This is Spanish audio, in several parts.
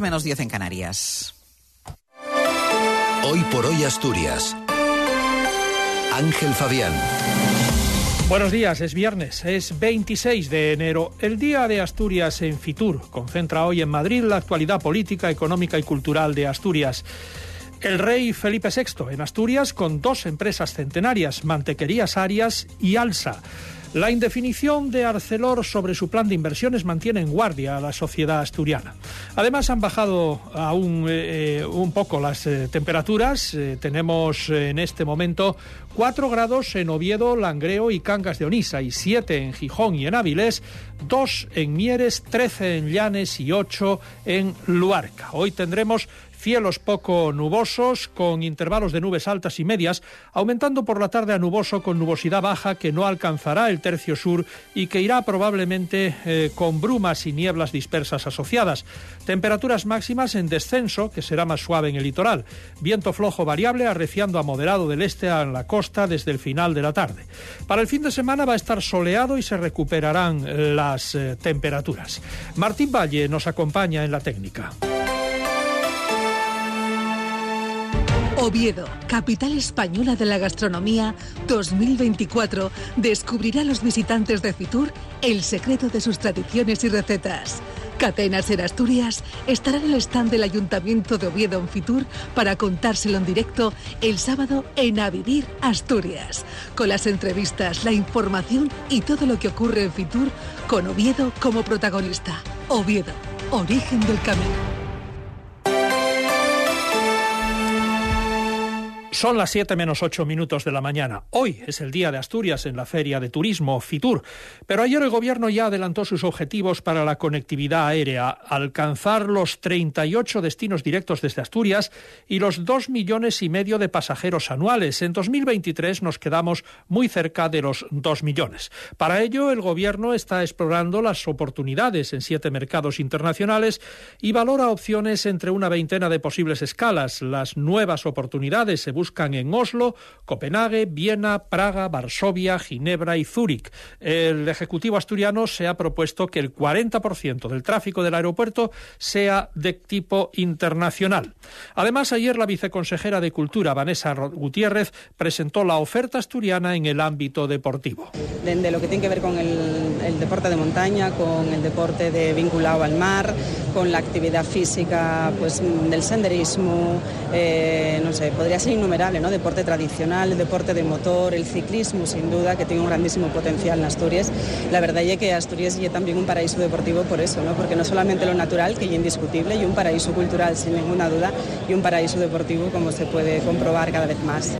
Menos 10 en Canarias. Hoy por hoy Asturias. Ángel Fabián. Buenos días, es viernes, es 26 de enero, el Día de Asturias en Fitur. Concentra hoy en Madrid la actualidad política, económica y cultural de Asturias. El rey Felipe VI en Asturias con dos empresas centenarias, Mantequerías Arias y Alsa. La indefinición de Arcelor sobre su plan de inversiones mantiene en guardia a la sociedad asturiana. Además, han bajado aún eh, un poco las eh, temperaturas. Eh, tenemos en este momento 4 grados en Oviedo, Langreo y Cangas de Onisa, y 7 en Gijón y en Avilés, 2 en Mieres, 13 en Llanes y 8 en Luarca. Hoy tendremos Cielos poco nubosos, con intervalos de nubes altas y medias, aumentando por la tarde a nuboso con nubosidad baja que no alcanzará el tercio sur y que irá probablemente eh, con brumas y nieblas dispersas asociadas. Temperaturas máximas en descenso, que será más suave en el litoral. Viento flojo variable arreciando a moderado del este a la costa desde el final de la tarde. Para el fin de semana va a estar soleado y se recuperarán las eh, temperaturas. Martín Valle nos acompaña en la técnica. Oviedo, capital española de la gastronomía 2024, descubrirá a los visitantes de Fitur el secreto de sus tradiciones y recetas. Catenas en Asturias estará en el stand del Ayuntamiento de Oviedo en Fitur para contárselo en directo el sábado en A Vivir Asturias, con las entrevistas, la información y todo lo que ocurre en Fitur con Oviedo como protagonista. Oviedo, origen del camino. Son las 7 menos 8 minutos de la mañana. Hoy es el día de Asturias en la Feria de Turismo Fitur, pero ayer el Gobierno ya adelantó sus objetivos para la conectividad aérea, alcanzar los 38 destinos directos desde Asturias y los 2 millones y medio de pasajeros anuales. En 2023 nos quedamos muy cerca de los 2 millones. Para ello, el Gobierno está explorando las oportunidades en siete mercados internacionales y valora opciones entre una veintena de posibles escalas. Las nuevas oportunidades se buscan en Oslo, Copenhague, Viena, Praga, Varsovia, Ginebra y Zúrich. El Ejecutivo asturiano se ha propuesto que el 40% del tráfico del aeropuerto sea de tipo internacional. Además, ayer la viceconsejera de Cultura, Vanessa Gutiérrez, presentó la oferta asturiana en el ámbito deportivo. De, lo que tiene que ver con el, deporte de montaña, con el deporte de vinculado al mar, con la actividad física pues, del senderismo, eh, no sé, podría ser innumerable ¿no? Deporte tradicional, deporte de motor, el ciclismo, sin duda, que tiene un grandísimo potencial en Asturias. La verdad es que Asturias es también un paraíso deportivo por eso, ¿no? Porque no solamente lo natural, que es indiscutible, y un paraíso cultural, sin ninguna duda, y un paraíso deportivo, como se puede comprobar cada vez más.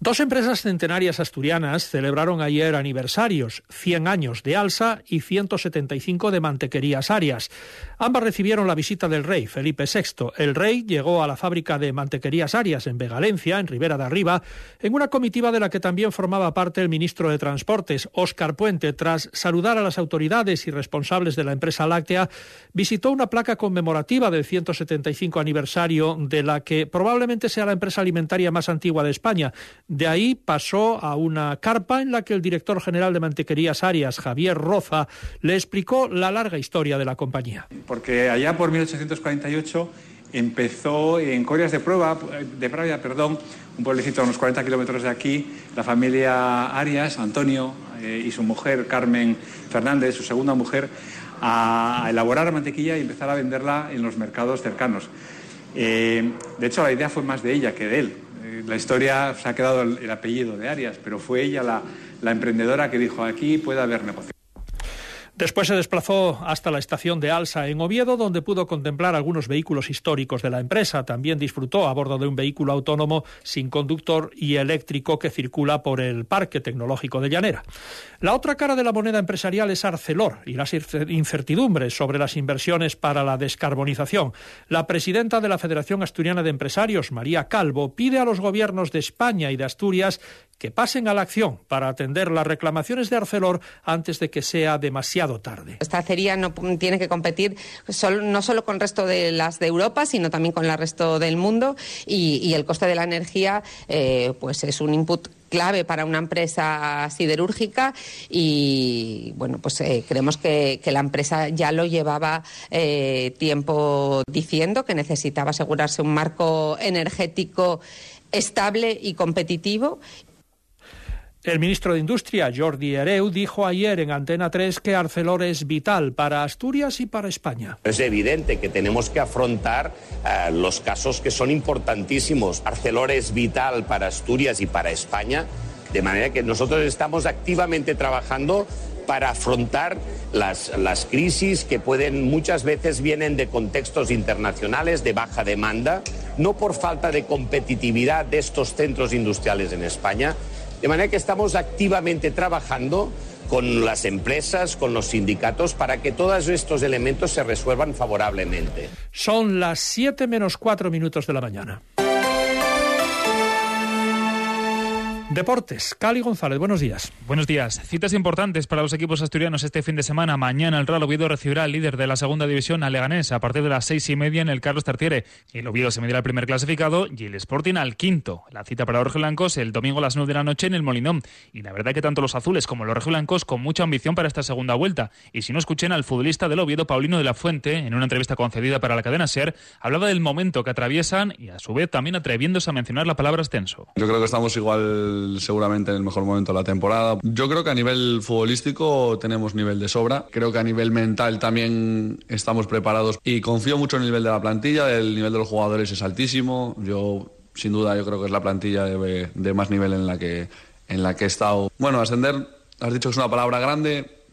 Dos empresas centenarias asturianas celebraron ayer aniversarios, 100 años de Alsa y 175 de Mantequerías Arias. Ambas recibieron la visita del rey Felipe VI. El rey llegó a la fábrica de Mantequerías Arias en Vegalencia, en Ribera de Arriba, en una comitiva de la que también formaba parte el ministro de Transportes, Óscar Puente. Tras saludar a las autoridades y responsables de la empresa láctea, visitó una placa conmemorativa del 175 aniversario de la que probablemente sea la empresa alimentaria más antigua de España de ahí pasó a una carpa en la que el director general de Mantequerías Arias, Javier Roza, le explicó la larga historia de la compañía. Porque allá por 1848 empezó en Corias de Prueba, de Pravia, perdón, un pueblecito a unos 40 kilómetros de aquí, la familia Arias, Antonio eh, y su mujer Carmen Fernández, su segunda mujer, a elaborar mantequilla y empezar a venderla en los mercados cercanos. Eh, de hecho, la idea fue más de ella que de él la historia se ha quedado el, apellido de Arias, pero fue ella la, la emprendedora que dijo aquí puede haber negocio. Después se desplazó hasta la estación de Alsa en Oviedo, donde pudo contemplar algunos vehículos históricos de la empresa. También disfrutó a bordo de un vehículo autónomo sin conductor y eléctrico que circula por el Parque Tecnológico de Llanera. La otra cara de la moneda empresarial es Arcelor y las incertidumbres sobre las inversiones para la descarbonización. La presidenta de la Federación Asturiana de Empresarios, María Calvo, pide a los gobiernos de España y de Asturias que pasen a la acción para atender las reclamaciones de Arcelor antes de que sea demasiado Esta acería no tiene que competir no solo con el resto de las de Europa, sino también con el resto del mundo. Y, el coste de la energía eh, pues es un input clave para una empresa siderúrgica. Y bueno, pues eh, creemos que, la empresa ya lo llevaba eh, tiempo diciendo que necesitaba asegurarse un marco energético estable y competitivo el ministro de Industria, Jordi Hereu, dijo ayer en Antena 3 que Arcelor es vital para Asturias y para España. Es evidente que tenemos que afrontar eh, los casos que son importantísimos. Arcelor es vital para Asturias y para España, de manera que nosotros estamos activamente trabajando para afrontar las, las, crisis que pueden muchas veces vienen de contextos internacionales de baja demanda, no por falta de competitividad de estos centros industriales en España, de manera que estamos activamente trabajando con las empresas, con los sindicatos, para que todos estos elementos se resuelvan favorablemente. Son las 7 menos 4 minutos de la mañana. Deportes, Cali González, buenos días. Buenos días. Citas importantes para los equipos asturianos este fin de semana. Mañana el Real Oviedo recibirá al líder de la segunda división, a Leganés, a partir de las seis y media en el Carlos Tartiere. El Oviedo se medirá al primer clasificado y el Sporting al quinto. La cita para los Blancos el domingo a las nueve de la noche en el Molinón. Y la verdad que tanto los azules como los Blancos con mucha ambición para esta segunda vuelta. Y si no escuchen al futbolista del Oviedo, Paulino de la Fuente, en una entrevista concedida para la cadena SER, hablaba del momento que atraviesan y a su vez también atreviéndose a mencionar la palabra ascenso. Yo creo que estamos igual seguramente en el mejor momento de la temporada. Yo creo que a nivel futbolístico tenemos nivel de sobra. Creo que a nivel mental también estamos preparados y confío mucho en el nivel de la plantilla. El nivel de los jugadores es altísimo. Yo, sin duda, yo creo que es la plantilla de, de más nivel en la que en la que he estado. Bueno, ascender, has dicho que es una palabra grande.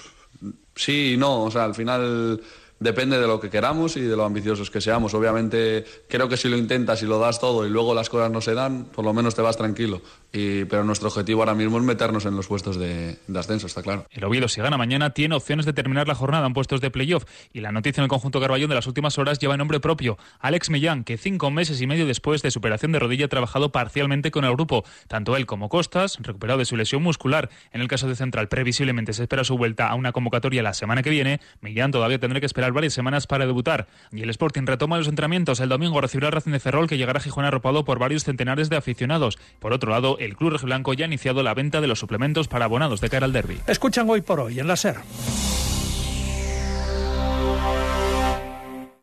Sí y no. O sea, al final depende de lo que queramos y de lo ambiciosos que seamos. Obviamente, creo que si lo intentas y lo das todo y luego las cosas no se dan, por lo menos te vas tranquilo. Y, pero nuestro objetivo ahora mismo es meternos en los puestos de, ascenso, está claro. El Oviedo, si gana mañana, tiene opciones de terminar la jornada en puestos de playoff. Y la noticia en el conjunto Carballón de las últimas horas lleva nombre propio. Alex Millán, que cinco meses y medio después de su operación de rodilla ha trabajado parcialmente con el grupo. Tanto él como Costas, recuperado de su lesión muscular. En el caso de Central, previsiblemente se espera su vuelta a una convocatoria la semana que viene. Millán todavía tendrá que esperar varias semanas para debutar. Y el Sporting retoma los entrenamientos. El domingo recibirá el Racing de Ferrol, que llegará a Gijón arropado por varios centenares de aficionados. Por otro lado, el Club Blanco ya ha iniciado la venta de los suplementos para abonados de cara al derby. Escuchan hoy por hoy en la SER.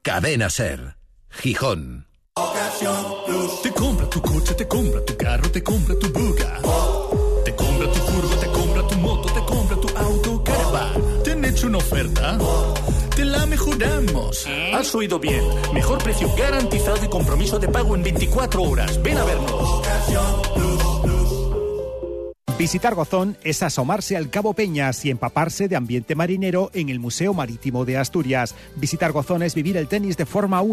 Cadena SER. Gijón. Te compra tu coche, te compra tu carro, te compra tu buga. Te compra tu furgo, te compra tu moto, te compra tu auto, caravan. ¿Te han hecho una oferta? te la mejoramos. Has oído bien. Mejor precio garantizado y compromiso de pago en 24 horas. Ven a vernos. Visitar Gozón es asomarse al Cabo Peñas y empaparse de ambiente marinero en el Museo Marítimo de Asturias. Visitar Gozón es vivir el tenis de forma única